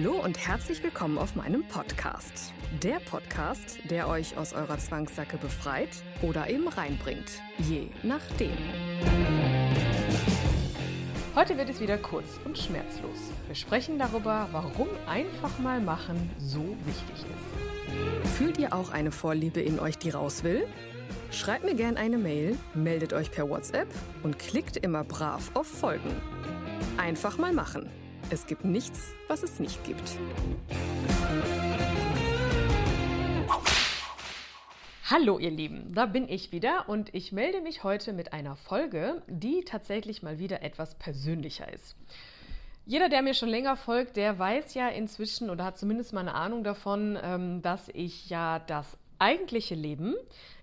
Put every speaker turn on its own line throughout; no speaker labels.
Hallo und herzlich willkommen auf meinem Podcast. Der Podcast, der euch aus eurer Zwangssacke befreit oder eben reinbringt. Je nachdem.
Heute wird es wieder kurz und schmerzlos. Wir sprechen darüber, warum einfach mal machen so wichtig ist.
Fühlt ihr auch eine Vorliebe in euch, die raus will? Schreibt mir gerne eine Mail, meldet euch per WhatsApp und klickt immer brav auf Folgen. Einfach mal machen. Es gibt nichts, was es nicht gibt.
Hallo ihr Lieben, da bin ich wieder und ich melde mich heute mit einer Folge, die tatsächlich mal wieder etwas persönlicher ist. Jeder, der mir schon länger folgt, der weiß ja inzwischen oder hat zumindest mal eine Ahnung davon, ähm, dass ich ja das eigentliche Leben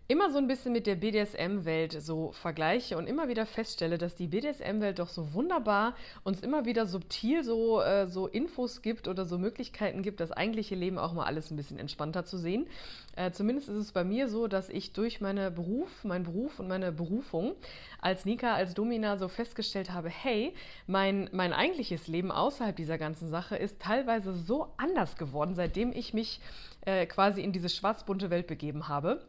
immer so ein bisschen mit der BDSM-Welt so vergleiche und immer wieder feststelle, dass die BDSM-Welt doch so wunderbar uns immer wieder subtil so, äh, so Infos gibt oder so Möglichkeiten gibt, das eigentliche Leben auch mal alles ein bisschen entspannter zu sehen. Äh, zumindest ist es bei mir so, dass ich durch meinen Beruf, meinen Beruf und meine Berufung als Nika, als Domina so festgestellt habe, hey, mein, mein eigentliches Leben außerhalb dieser ganzen Sache ist teilweise so anders geworden, seitdem ich mich äh, quasi in diese schwarzbunte Welt begeben habe.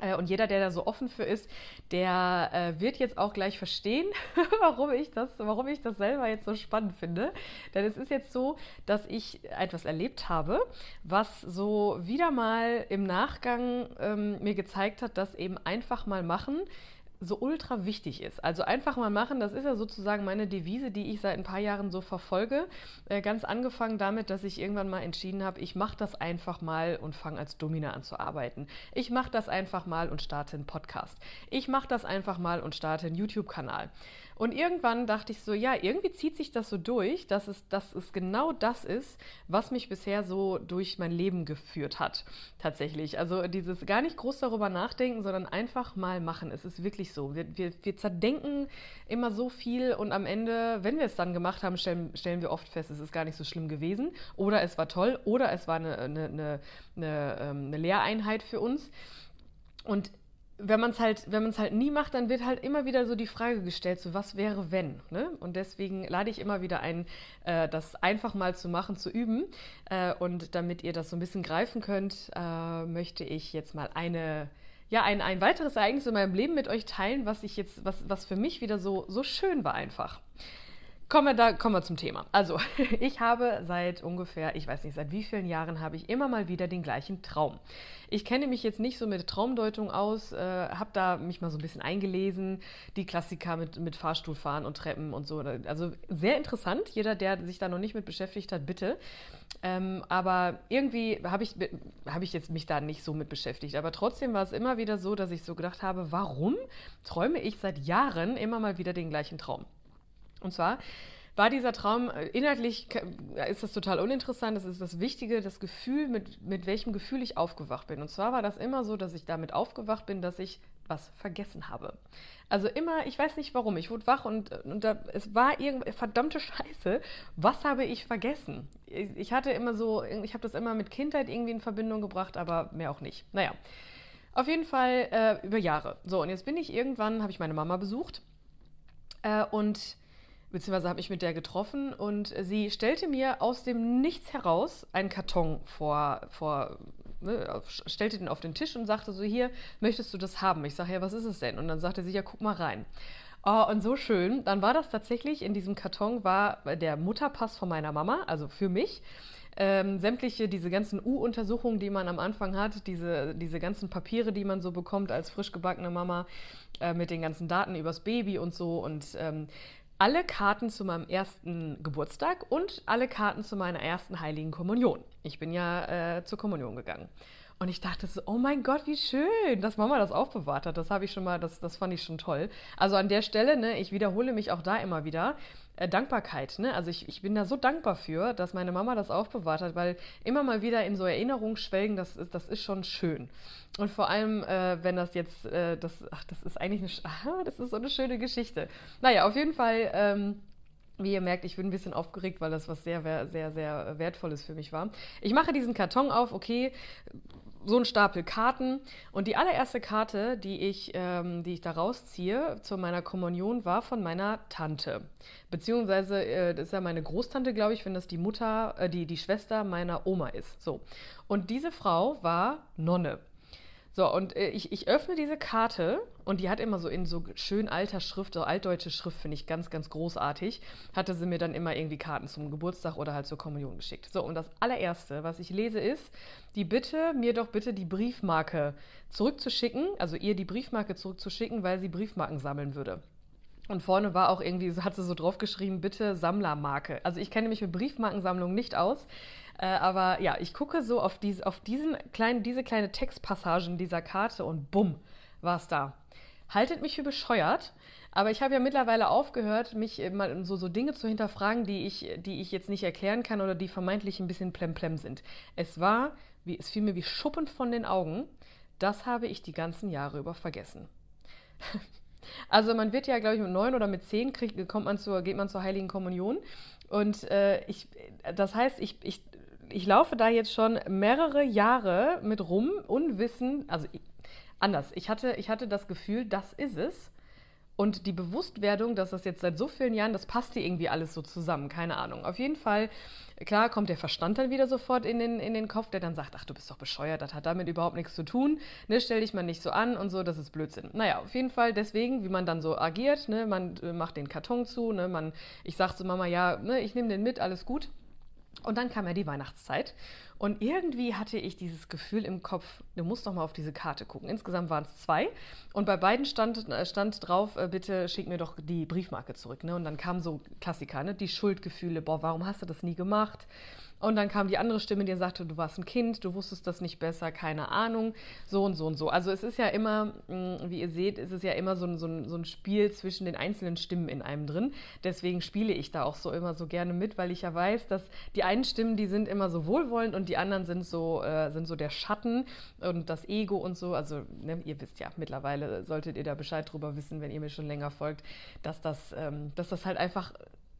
Äh, und jeder, der da so offen für ist, der äh, wird jetzt auch gleich verstehen, warum ich das, warum ich das selber jetzt so spannend finde. Denn es ist jetzt so, dass ich etwas erlebt habe, was so wieder mal im Nachgang ähm, mir gezeigt hat, dass eben einfach mal machen so ultra wichtig ist. Also einfach mal machen, das ist ja sozusagen meine Devise, die ich seit ein paar Jahren so verfolge. Äh, ganz angefangen damit, dass ich irgendwann mal entschieden habe, ich mache das einfach mal und fange als Domina an zu arbeiten. Ich mache das einfach mal und starte einen Podcast. Ich mache das einfach mal und starte einen YouTube-Kanal. Und irgendwann dachte ich so, ja, irgendwie zieht sich das so durch, dass es, dass es genau das ist, was mich bisher so durch mein Leben geführt hat. Tatsächlich. Also dieses gar nicht groß darüber nachdenken, sondern einfach mal machen. Es ist wirklich so. Wir, wir, wir zerdenken immer so viel und am Ende, wenn wir es dann gemacht haben, stellen, stellen wir oft fest, es ist gar nicht so schlimm gewesen. Oder es war toll oder es war eine, eine, eine, eine, ähm, eine Lehreinheit für uns. Und wenn man es halt, wenn man es halt nie macht, dann wird halt immer wieder so die Frage gestellt, so was wäre wenn. Ne? Und deswegen lade ich immer wieder ein, äh, das einfach mal zu machen, zu üben. Äh, und damit ihr das so ein bisschen greifen könnt, äh, möchte ich jetzt mal eine, ja, ein, ein weiteres Ereignis in meinem Leben mit euch teilen, was ich jetzt, was, was für mich wieder so, so schön war einfach. Kommen wir, da, kommen wir zum Thema. Also, ich habe seit ungefähr, ich weiß nicht, seit wie vielen Jahren habe ich immer mal wieder den gleichen Traum. Ich kenne mich jetzt nicht so mit Traumdeutung aus, äh, habe da mich mal so ein bisschen eingelesen, die Klassiker mit, mit Fahrstuhlfahren und Treppen und so. Also sehr interessant. Jeder, der sich da noch nicht mit beschäftigt hat, bitte. Ähm, aber irgendwie habe ich, hab ich jetzt mich da nicht so mit beschäftigt. Aber trotzdem war es immer wieder so, dass ich so gedacht habe, warum träume ich seit Jahren immer mal wieder den gleichen Traum? Und zwar war dieser Traum, äh, inhaltlich ist das total uninteressant, das ist das Wichtige, das Gefühl, mit, mit welchem Gefühl ich aufgewacht bin. Und zwar war das immer so, dass ich damit aufgewacht bin, dass ich was vergessen habe. Also immer, ich weiß nicht warum, ich wurde wach und, und da, es war irgendwie, verdammte Scheiße, was habe ich vergessen? Ich, ich hatte immer so, ich habe das immer mit Kindheit irgendwie in Verbindung gebracht, aber mehr auch nicht. Naja, auf jeden Fall äh, über Jahre. So, und jetzt bin ich irgendwann, habe ich meine Mama besucht äh, und beziehungsweise habe ich mit der getroffen und sie stellte mir aus dem Nichts heraus einen Karton vor, vor ne, stellte den auf den Tisch und sagte so, hier, möchtest du das haben? Ich sage, ja, was ist es denn? Und dann sagte sie, ja, guck mal rein. Oh, und so schön. Dann war das tatsächlich, in diesem Karton war der Mutterpass von meiner Mama, also für mich. Ähm, sämtliche, diese ganzen U-Untersuchungen, die man am Anfang hat, diese, diese ganzen Papiere, die man so bekommt als frisch gebackene Mama, äh, mit den ganzen Daten übers Baby und so. Und ähm, alle Karten zu meinem ersten Geburtstag und alle Karten zu meiner ersten heiligen Kommunion. Ich bin ja äh, zur Kommunion gegangen. Und ich dachte so, oh mein Gott, wie schön, dass Mama das aufbewahrt hat. Das habe ich schon mal, das, das fand ich schon toll. Also an der Stelle, ne, ich wiederhole mich auch da immer wieder. Äh, Dankbarkeit, ne? Also ich, ich bin da so dankbar für, dass meine Mama das aufbewahrt hat, weil immer mal wieder in so Erinnerungen schwelgen, das ist, das ist schon schön. Und vor allem, äh, wenn das jetzt, äh, das, ach, das ist eigentlich eine, ach, das ist so eine schöne Geschichte. Naja, auf jeden Fall. Ähm, wie ihr merkt, ich bin ein bisschen aufgeregt, weil das was sehr, sehr, sehr Wertvolles für mich war. Ich mache diesen Karton auf, okay, so ein Stapel Karten. Und die allererste Karte, die ich, ähm, die ich da rausziehe zu meiner Kommunion, war von meiner Tante. Beziehungsweise, äh, das ist ja meine Großtante, glaube ich, wenn das die Mutter, äh, die, die Schwester meiner Oma ist. So. Und diese Frau war Nonne. So, und äh, ich, ich öffne diese Karte und die hat immer so in so schön alter Schrift, so altdeutsche Schrift, finde ich ganz, ganz großartig. Hatte sie mir dann immer irgendwie Karten zum Geburtstag oder halt zur Kommunion geschickt. So, und das allererste, was ich lese, ist die Bitte, mir doch bitte die Briefmarke zurückzuschicken, also ihr die Briefmarke zurückzuschicken, weil sie Briefmarken sammeln würde. Und vorne war auch irgendwie, hat sie so drauf geschrieben, bitte Sammlermarke. Also ich kenne mich mit Briefmarkensammlungen nicht aus. Äh, aber ja, ich gucke so auf, dies, auf diesen kleinen, diese kleine Textpassagen dieser Karte und bumm, war es da. Haltet mich für bescheuert, aber ich habe ja mittlerweile aufgehört, mich mal so, so Dinge zu hinterfragen, die ich, die ich jetzt nicht erklären kann oder die vermeintlich ein bisschen plemplem sind. Es war, wie, es fiel mir wie Schuppen von den Augen. Das habe ich die ganzen Jahre über vergessen. Also man wird ja, glaube ich, mit neun oder mit zehn kriegt, kommt man zur, geht man zur Heiligen Kommunion. Und äh, ich, das heißt, ich, ich ich laufe da jetzt schon mehrere Jahre mit rum, unwissen, also anders. Ich hatte, ich hatte das Gefühl, das ist es. Und die Bewusstwerdung, dass das jetzt seit so vielen Jahren, das passte irgendwie alles so zusammen, keine Ahnung. Auf jeden Fall, klar, kommt der Verstand dann wieder sofort in den, in den Kopf, der dann sagt, ach, du bist doch bescheuert, das hat damit überhaupt nichts zu tun, ne, stell dich mal nicht so an und so, das ist Blödsinn. Naja, auf jeden Fall deswegen, wie man dann so agiert, ne, man äh, macht den Karton zu, ne, man, ich sag zu Mama, ja, ne, ich nehme den mit, alles gut. Und dann kam ja die Weihnachtszeit. Und irgendwie hatte ich dieses Gefühl im Kopf, du musst doch mal auf diese Karte gucken. Insgesamt waren es zwei. Und bei beiden stand, äh, stand drauf, äh, bitte schick mir doch die Briefmarke zurück. Ne? Und dann kamen so Klassiker, ne? die Schuldgefühle, boah, warum hast du das nie gemacht? Und dann kam die andere Stimme, die sagte, du warst ein Kind, du wusstest das nicht besser, keine Ahnung, so und so und so. Also es ist ja immer, mm, wie ihr seht, es ist ja immer so ein, so ein, so ein Spiel zwischen den einzelnen Stimmen in einem drin. Deswegen spiele ich da auch so immer so gerne mit, weil ich ja weiß, dass die einen Stimmen, die sind immer so wohlwollend und die anderen sind so, äh, sind so der Schatten und das Ego und so. Also ne, ihr wisst ja, mittlerweile solltet ihr da Bescheid drüber wissen, wenn ihr mir schon länger folgt, dass das, ähm, dass das halt einfach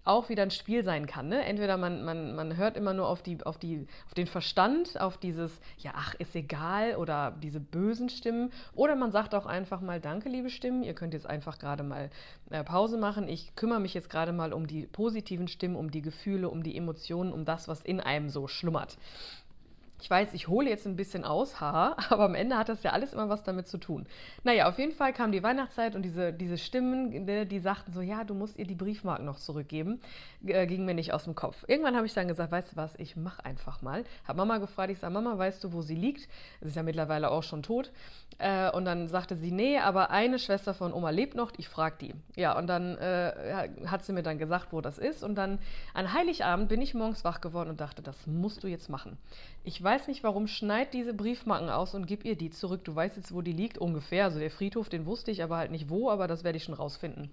auch wieder ein Spiel sein kann. Ne? Entweder man, man, man hört immer nur auf, die, auf, die, auf den Verstand, auf dieses, ja, ach, ist egal oder diese bösen Stimmen. Oder man sagt auch einfach mal, danke, liebe Stimmen, ihr könnt jetzt einfach gerade mal äh, Pause machen. Ich kümmere mich jetzt gerade mal um die positiven Stimmen, um die Gefühle, um die Emotionen, um das, was in einem so schlummert. Ich weiß, ich hole jetzt ein bisschen aus, haha, aber am Ende hat das ja alles immer was damit zu tun. Naja, auf jeden Fall kam die Weihnachtszeit und diese, diese Stimmen, ne, die sagten so, ja, du musst ihr die Briefmarken noch zurückgeben, äh, ging mir nicht aus dem Kopf. Irgendwann habe ich dann gesagt, weißt du was, ich mache einfach mal. Habe Mama gefragt, ich sage, Mama, weißt du, wo sie liegt? Sie ist ja mittlerweile auch schon tot. Äh, und dann sagte sie, nee, aber eine Schwester von Oma lebt noch, ich frage die. Ja, und dann äh, hat sie mir dann gesagt, wo das ist. Und dann an Heiligabend bin ich morgens wach geworden und dachte, das musst du jetzt machen. Ich weiß nicht warum, schneid diese Briefmarken aus und gib ihr die zurück. Du weißt jetzt, wo die liegt, ungefähr. Also der Friedhof, den wusste ich aber halt nicht wo, aber das werde ich schon rausfinden.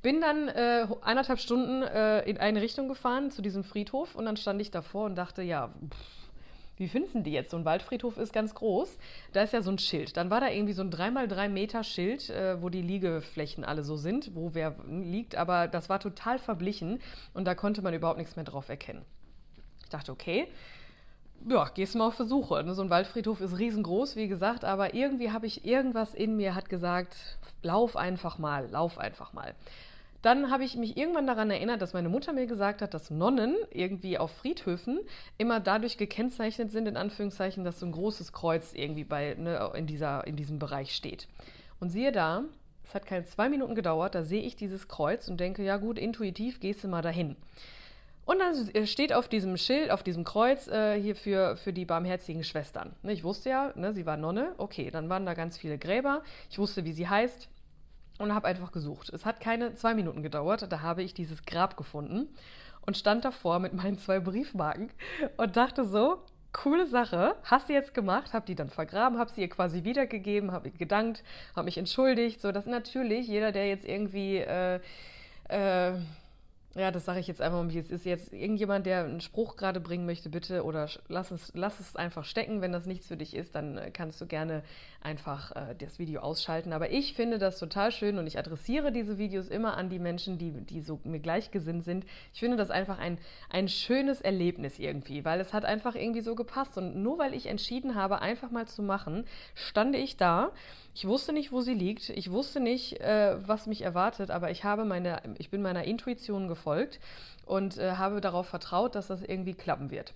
Bin dann äh, eineinhalb Stunden äh, in eine Richtung gefahren zu diesem Friedhof und dann stand ich davor und dachte, ja, pff, wie finden die jetzt? So ein Waldfriedhof ist ganz groß. Da ist ja so ein Schild. Dann war da irgendwie so ein 3x3 Meter Schild, äh, wo die Liegeflächen alle so sind, wo wer liegt. Aber das war total verblichen und da konnte man überhaupt nichts mehr drauf erkennen. Ich dachte, okay, ja, gehst du mal auf Versuche. Ne? So ein Waldfriedhof ist riesengroß, wie gesagt, aber irgendwie habe ich irgendwas in mir, hat gesagt, lauf einfach mal, lauf einfach mal. Dann habe ich mich irgendwann daran erinnert, dass meine Mutter mir gesagt hat, dass Nonnen irgendwie auf Friedhöfen immer dadurch gekennzeichnet sind, in Anführungszeichen, dass so ein großes Kreuz irgendwie bei, ne, in, dieser, in diesem Bereich steht. Und siehe da, es hat keine zwei Minuten gedauert, da sehe ich dieses Kreuz und denke, ja gut, intuitiv gehst du mal dahin. Und dann steht auf diesem Schild, auf diesem Kreuz äh, hier für, für die barmherzigen Schwestern. Ne, ich wusste ja, ne, sie war Nonne. Okay, dann waren da ganz viele Gräber. Ich wusste, wie sie heißt und habe einfach gesucht. Es hat keine zwei Minuten gedauert. Da habe ich dieses Grab gefunden und stand davor mit meinen zwei Briefmarken und dachte so, coole Sache, hast du jetzt gemacht, hab die dann vergraben, hab sie ihr quasi wiedergegeben, hab ihr gedankt, hab mich entschuldigt. So, dass natürlich jeder, der jetzt irgendwie äh, äh, ja, das sage ich jetzt einfach mal, wie es ist. Jetzt irgendjemand, der einen Spruch gerade bringen möchte, bitte, oder lass es, lass es einfach stecken. Wenn das nichts für dich ist, dann äh, kannst du gerne einfach äh, das Video ausschalten. Aber ich finde das total schön und ich adressiere diese Videos immer an die Menschen, die, die so mir gleichgesinnt sind. Ich finde das einfach ein, ein schönes Erlebnis irgendwie, weil es hat einfach irgendwie so gepasst. Und nur weil ich entschieden habe, einfach mal zu machen, stand ich da ich wusste nicht, wo sie liegt. Ich wusste nicht, äh, was mich erwartet, aber ich habe meine, ich bin meiner Intuition gefolgt und äh, habe darauf vertraut, dass das irgendwie klappen wird.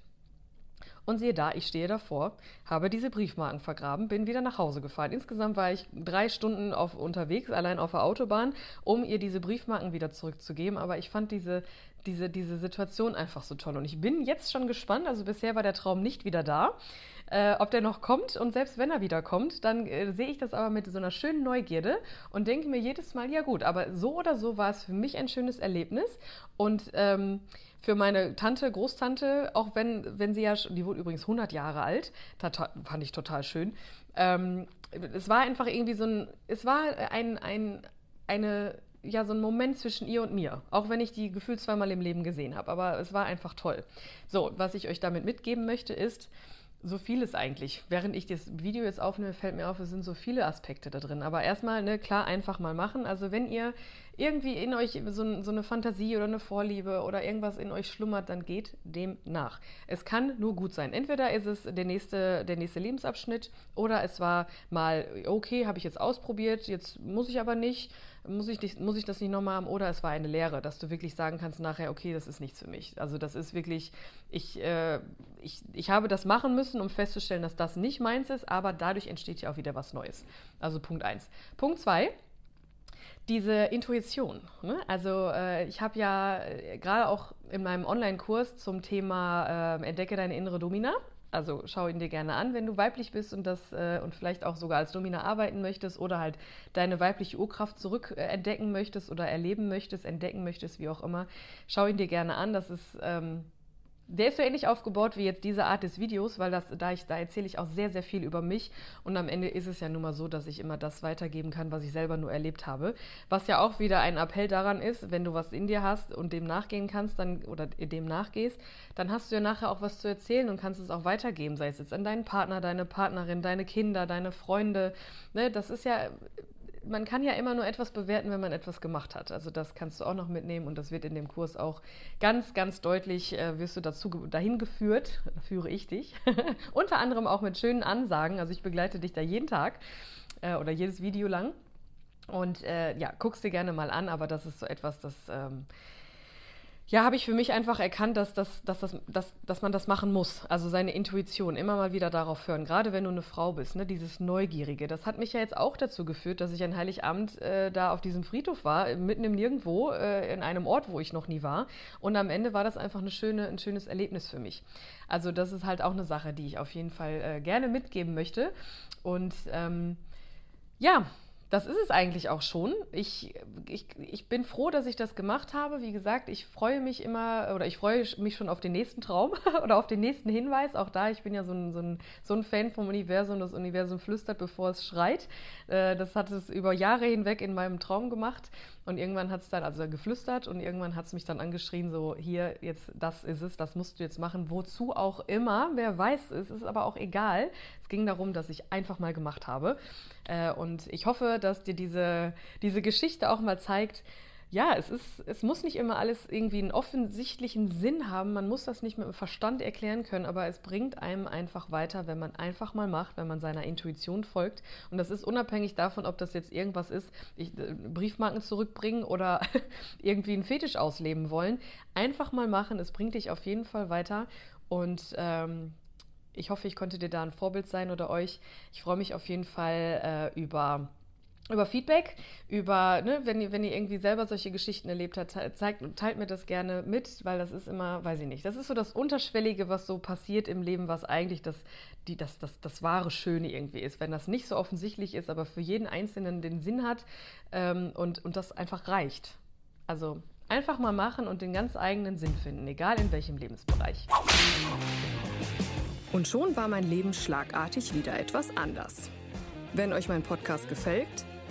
Und siehe da, ich stehe davor, habe diese Briefmarken vergraben, bin wieder nach Hause gefahren. Insgesamt war ich drei Stunden auf, unterwegs, allein auf der Autobahn, um ihr diese Briefmarken wieder zurückzugeben. Aber ich fand diese, diese, diese Situation einfach so toll. Und ich bin jetzt schon gespannt, also bisher war der Traum nicht wieder da äh, ob der noch kommt. Und selbst wenn er wieder kommt, dann äh, sehe ich das aber mit so einer schönen Neugierde und denke mir jedes Mal, ja gut, aber so oder so war es für mich ein schönes Erlebnis. Und ähm, für meine Tante, Großtante, auch wenn, wenn sie ja, die wurde übrigens 100 Jahre alt, das fand ich total schön. Ähm, es war einfach irgendwie so ein, es war ein, ein, eine, ja, so ein Moment zwischen ihr und mir. Auch wenn ich die gefühlt zweimal im Leben gesehen habe. Aber es war einfach toll. So, was ich euch damit mitgeben möchte, ist, so vieles eigentlich. Während ich das Video jetzt aufnehme, fällt mir auf, es sind so viele Aspekte da drin. Aber erstmal, ne, klar, einfach mal machen. Also wenn ihr irgendwie in euch so, so, eine Fantasie oder eine Vorliebe oder irgendwas in euch schlummert, dann geht dem nach. Es kann nur gut sein. Entweder ist es der nächste, der nächste Lebensabschnitt oder es war mal, okay, habe ich jetzt ausprobiert, jetzt muss ich aber nicht muss ich, muss ich das nicht nochmal haben oder es war eine Lehre, dass du wirklich sagen kannst nachher, okay, das ist nichts für mich. Also das ist wirklich, ich, äh, ich, ich habe das machen müssen, um festzustellen, dass das nicht meins ist, aber dadurch entsteht ja auch wieder was Neues. Also Punkt eins. Punkt zwei, diese Intuition. Ne? Also äh, ich habe ja äh, gerade auch in meinem Online-Kurs zum Thema äh, Entdecke deine innere Domina also schau ihn dir gerne an, wenn du weiblich bist und das äh, und vielleicht auch sogar als Domina arbeiten möchtest oder halt deine weibliche Urkraft zurück äh, möchtest oder erleben möchtest, entdecken möchtest, wie auch immer. Schau ihn dir gerne an. Das ist ähm, der ist so ähnlich aufgebaut wie jetzt diese Art des Videos, weil das, da, da erzähle ich auch sehr, sehr viel über mich. Und am Ende ist es ja nun mal so, dass ich immer das weitergeben kann, was ich selber nur erlebt habe. Was ja auch wieder ein Appell daran ist, wenn du was in dir hast und dem nachgehen kannst, dann oder dem nachgehst, dann hast du ja nachher auch was zu erzählen und kannst es auch weitergeben, sei es jetzt an deinen Partner, deine Partnerin, deine Kinder, deine Freunde. Ne, das ist ja man kann ja immer nur etwas bewerten, wenn man etwas gemacht hat. Also das kannst du auch noch mitnehmen und das wird in dem Kurs auch ganz, ganz deutlich, äh, wirst du dazu dahin geführt, da führe ich dich, unter anderem auch mit schönen Ansagen. Also ich begleite dich da jeden Tag äh, oder jedes Video lang. Und äh, ja, guckst dir gerne mal an, aber das ist so etwas, das ähm, ja, habe ich für mich einfach erkannt, dass, dass, dass, dass, dass, dass man das machen muss. Also seine Intuition immer mal wieder darauf hören. Gerade wenn du eine Frau bist, ne, dieses Neugierige. Das hat mich ja jetzt auch dazu geführt, dass ich an Heiligabend äh, da auf diesem Friedhof war, mitten im Nirgendwo, äh, in einem Ort, wo ich noch nie war. Und am Ende war das einfach eine schöne, ein schönes Erlebnis für mich. Also das ist halt auch eine Sache, die ich auf jeden Fall äh, gerne mitgeben möchte. Und ähm, ja, das ist es eigentlich auch schon. Ich, ich, ich bin froh, dass ich das gemacht habe. Wie gesagt, ich freue mich immer oder ich freue mich schon auf den nächsten Traum oder auf den nächsten Hinweis. Auch da, ich bin ja so ein, so ein, so ein Fan vom Universum. Das Universum flüstert, bevor es schreit. Äh, das hat es über Jahre hinweg in meinem Traum gemacht. Und irgendwann hat es dann also geflüstert und irgendwann hat es mich dann angeschrien, so hier, jetzt, das ist es, das musst du jetzt machen. Wozu auch immer, wer weiß es, ist aber auch egal. Es ging darum, dass ich einfach mal gemacht habe. Äh, und ich hoffe, dass dir diese, diese Geschichte auch mal zeigt, ja, es ist, es muss nicht immer alles irgendwie einen offensichtlichen Sinn haben. Man muss das nicht mit dem Verstand erklären können, aber es bringt einem einfach weiter, wenn man einfach mal macht, wenn man seiner Intuition folgt. Und das ist unabhängig davon, ob das jetzt irgendwas ist, ich, äh, Briefmarken zurückbringen oder irgendwie einen Fetisch ausleben wollen. Einfach mal machen, es bringt dich auf jeden Fall weiter. Und ähm, ich hoffe, ich konnte dir da ein Vorbild sein oder euch. Ich freue mich auf jeden Fall äh, über über Feedback, über, ne, wenn, ihr, wenn ihr irgendwie selber solche Geschichten erlebt habt, zeigt, teilt mir das gerne mit, weil das ist immer, weiß ich nicht, das ist so das Unterschwellige, was so passiert im Leben, was eigentlich das, die, das, das, das wahre Schöne irgendwie ist. Wenn das nicht so offensichtlich ist, aber für jeden Einzelnen den Sinn hat ähm, und, und das einfach reicht. Also einfach mal machen und den ganz eigenen Sinn finden, egal in welchem Lebensbereich. Und schon war mein Leben schlagartig wieder etwas anders. Wenn euch mein Podcast gefällt,